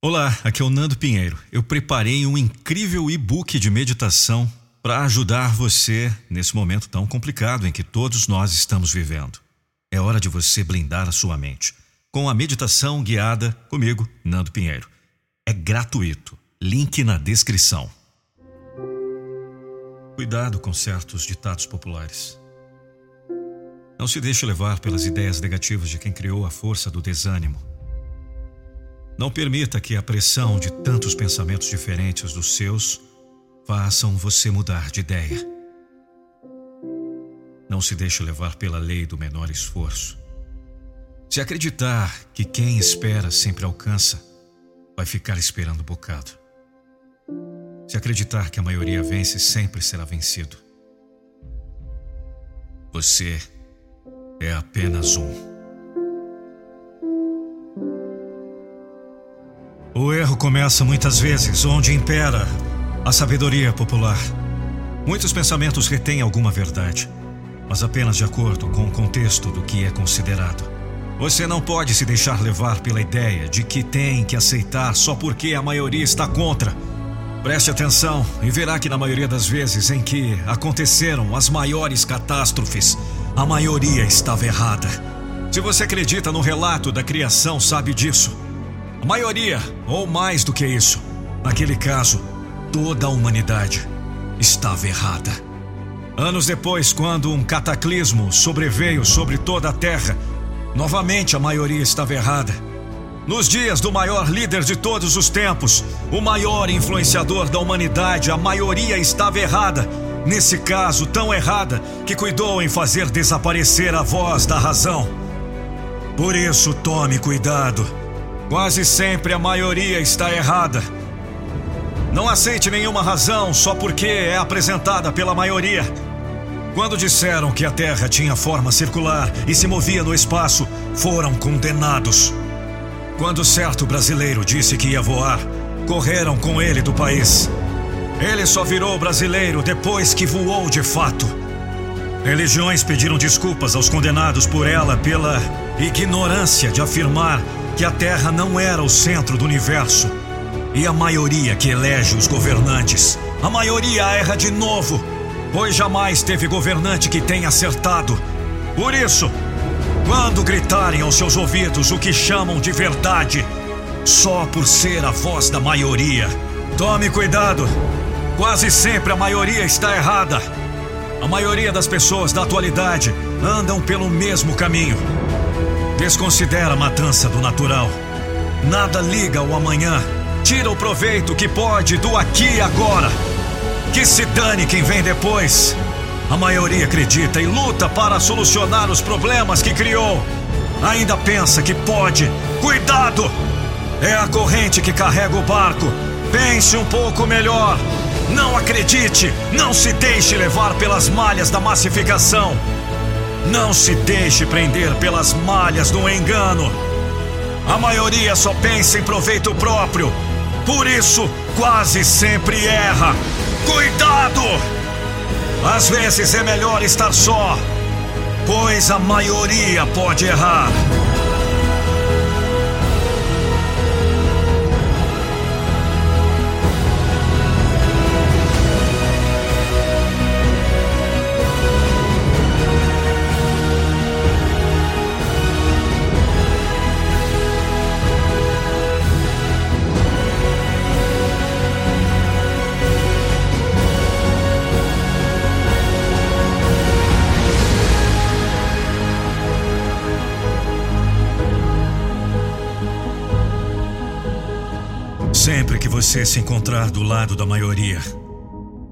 Olá, aqui é o Nando Pinheiro. Eu preparei um incrível e-book de meditação para ajudar você nesse momento tão complicado em que todos nós estamos vivendo. É hora de você blindar a sua mente com a meditação guiada comigo, Nando Pinheiro. É gratuito. Link na descrição. Cuidado com certos ditados populares. Não se deixe levar pelas ideias negativas de quem criou a força do desânimo. Não permita que a pressão de tantos pensamentos diferentes dos seus façam você mudar de ideia. Não se deixe levar pela lei do menor esforço. Se acreditar que quem espera sempre alcança, vai ficar esperando um bocado. Se acreditar que a maioria vence, sempre será vencido. Você é apenas um. O erro começa muitas vezes onde impera a sabedoria popular. Muitos pensamentos retêm alguma verdade, mas apenas de acordo com o contexto do que é considerado. Você não pode se deixar levar pela ideia de que tem que aceitar só porque a maioria está contra. Preste atenção e verá que, na maioria das vezes em que aconteceram as maiores catástrofes, a maioria estava errada. Se você acredita no relato da criação, sabe disso. A maioria, ou mais do que isso, naquele caso, toda a humanidade estava errada. Anos depois, quando um cataclismo sobreveio sobre toda a Terra, novamente a maioria estava errada. Nos dias do maior líder de todos os tempos, o maior influenciador da humanidade, a maioria estava errada. Nesse caso, tão errada que cuidou em fazer desaparecer a voz da razão. Por isso, tome cuidado. Quase sempre a maioria está errada. Não aceite nenhuma razão só porque é apresentada pela maioria. Quando disseram que a Terra tinha forma circular e se movia no espaço, foram condenados. Quando certo brasileiro disse que ia voar, correram com ele do país. Ele só virou brasileiro depois que voou de fato. Religiões pediram desculpas aos condenados por ela pela ignorância de afirmar que a Terra não era o centro do universo. E a maioria que elege os governantes, a maioria erra de novo, pois jamais teve governante que tenha acertado. Por isso, quando gritarem aos seus ouvidos o que chamam de verdade, só por ser a voz da maioria, tome cuidado. Quase sempre a maioria está errada. A maioria das pessoas da atualidade andam pelo mesmo caminho. Desconsidera a matança do natural. Nada liga ao amanhã. Tira o proveito que pode do aqui e agora. Que se dane quem vem depois. A maioria acredita e luta para solucionar os problemas que criou. Ainda pensa que pode. Cuidado! É a corrente que carrega o barco. Pense um pouco melhor. Não acredite, não se deixe levar pelas malhas da massificação. Não se deixe prender pelas malhas do engano. A maioria só pensa em proveito próprio. Por isso, quase sempre erra. Cuidado! Às vezes é melhor estar só, pois a maioria pode errar. Sempre que você se encontrar do lado da maioria,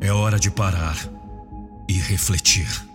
é hora de parar e refletir.